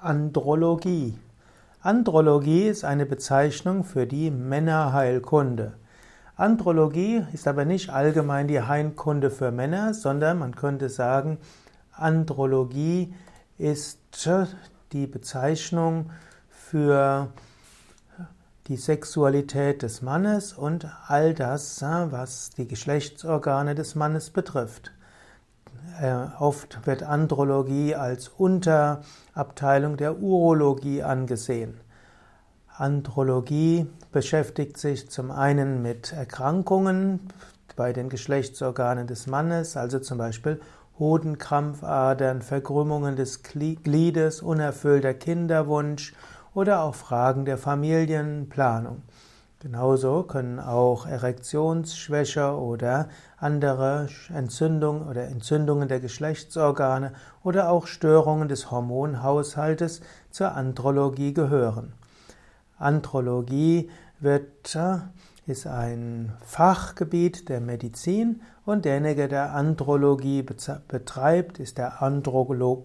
Andrologie. Andrologie ist eine Bezeichnung für die Männerheilkunde. Andrologie ist aber nicht allgemein die Heilkunde für Männer, sondern man könnte sagen, Andrologie ist die Bezeichnung für die Sexualität des Mannes und all das, was die Geschlechtsorgane des Mannes betrifft. Äh, oft wird Andrologie als Unterabteilung der Urologie angesehen. Andrologie beschäftigt sich zum einen mit Erkrankungen bei den Geschlechtsorganen des Mannes, also zum Beispiel Hodenkrampfadern, Verkrümmungen des Gliedes, unerfüllter Kinderwunsch oder auch Fragen der Familienplanung. Genauso können auch Erektionsschwäche oder andere Entzündungen oder Entzündungen der Geschlechtsorgane oder auch Störungen des Hormonhaushaltes zur Andrologie gehören. Andrologie wird, äh, ist ein Fachgebiet der Medizin und derjenige, der Andrologie betreibt, ist der Androloge.